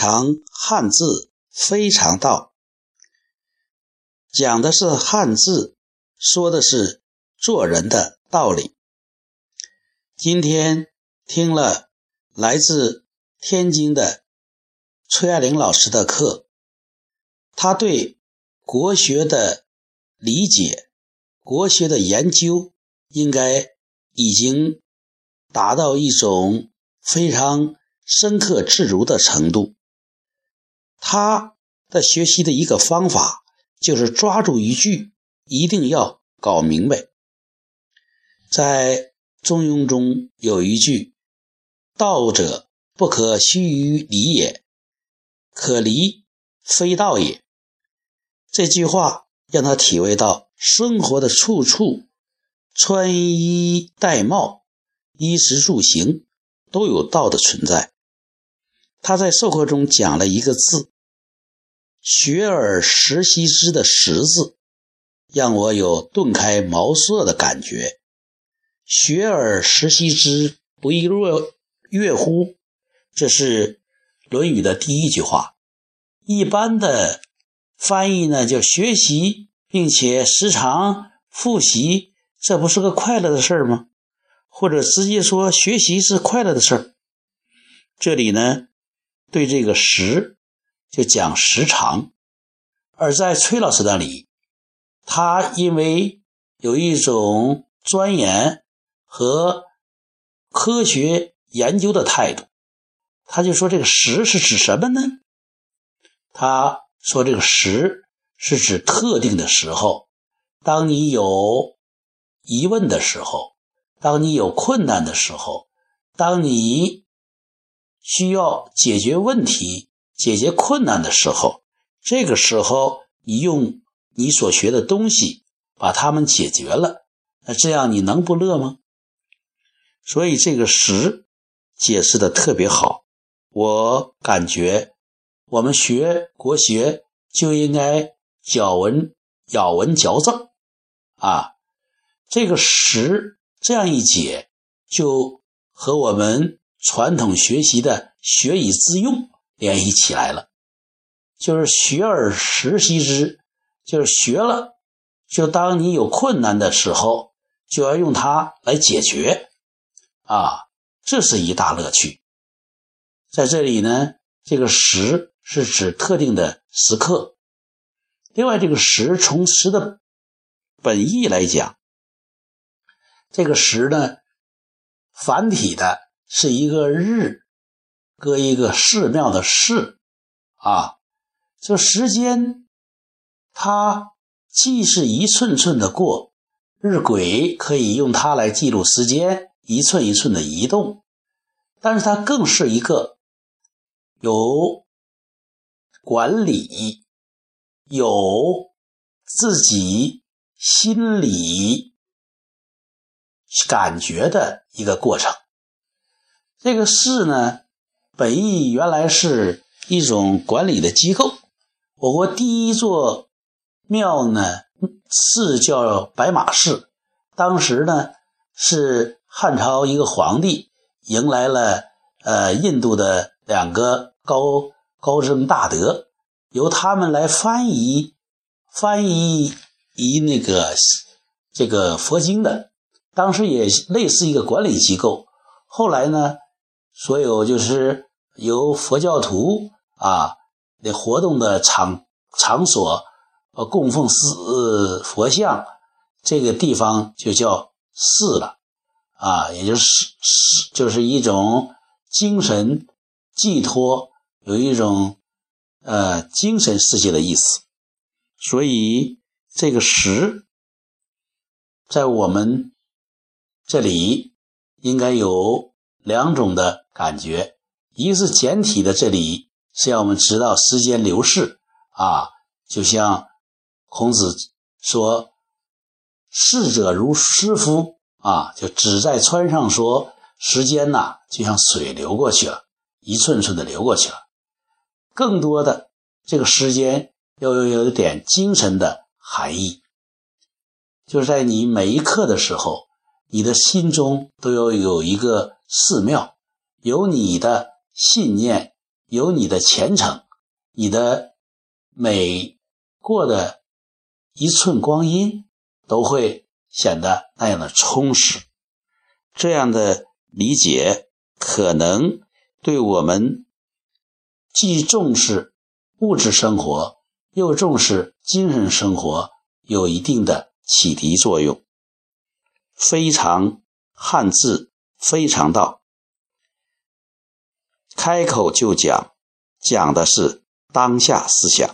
常汉字，非常道。讲的是汉字，说的是做人的道理。今天听了来自天津的崔爱玲老师的课，他对国学的理解、国学的研究，应该已经达到一种非常。深刻自如的程度，他的学习的一个方法就是抓住一句，一定要搞明白。在《中庸》中有一句：“道者，不可须臾离也；可离，非道也。”这句话让他体会到生活的处处，穿衣戴帽、衣食住行都有道的存在。他在授课中讲了一个字“学而时习之”的“时”字，让我有顿开茅塞的感觉。“学而时习之，不亦乐乐乎？”这是《论语》的第一句话。一般的翻译呢，叫“学习并且时常复习”，这不是个快乐的事儿吗？或者直接说“学习是快乐的事儿”。这里呢？对这个时就讲时长，而在崔老师那里，他因为有一种钻研和科学研究的态度，他就说这个时是指什么呢？他说这个时是指特定的时候，当你有疑问的时候，当你有困难的时候，当你。需要解决问题、解决困难的时候，这个时候你用你所学的东西把它们解决了，那这样你能不乐吗？所以这个“时”解释的特别好，我感觉我们学国学就应该咬文咬文嚼字啊。这个“时”这样一解，就和我们。传统学习的学以致用联系起来了，就是学而时习之，就是学了，就当你有困难的时候，就要用它来解决，啊，这是一大乐趣。在这里呢，这个时是指特定的时刻，另外这个时从时的本意来讲，这个时呢，繁体的。是一个日，搁一个寺庙的寺，啊，这时间，它既是一寸寸的过，日晷可以用它来记录时间，一寸一寸的移动，但是它更是一个有管理、有自己心理感觉的一个过程。这个寺呢，本意原来是一种管理的机构。我国第一座庙呢，寺叫白马寺。当时呢，是汉朝一个皇帝迎来了呃印度的两个高高僧大德，由他们来翻译翻译一那个这个佛经的。当时也类似一个管理机构。后来呢？所有就是由佛教徒啊的活动的场场所，呃，供奉寺佛像，这个地方就叫寺了，啊，也就是寺，就是一种精神寄托，有一种呃精神世界的意思。所以这个“石”在我们这里应该有。两种的感觉，一个是简体的，这里是让我们知道时间流逝啊，就像孔子说“逝者如斯夫”啊，就只在川上说时间呐，就像水流过去了，一寸寸的流过去了。更多的这个时间要有有点精神的含义，就是在你每一刻的时候，你的心中都要有一个。寺庙有你的信念，有你的前程，你的每过的一寸光阴都会显得那样的充实。这样的理解可能对我们既重视物质生活，又重视精神生活有一定的启迪作用。非常汉字，非常道。开口就讲，讲的是当下思想。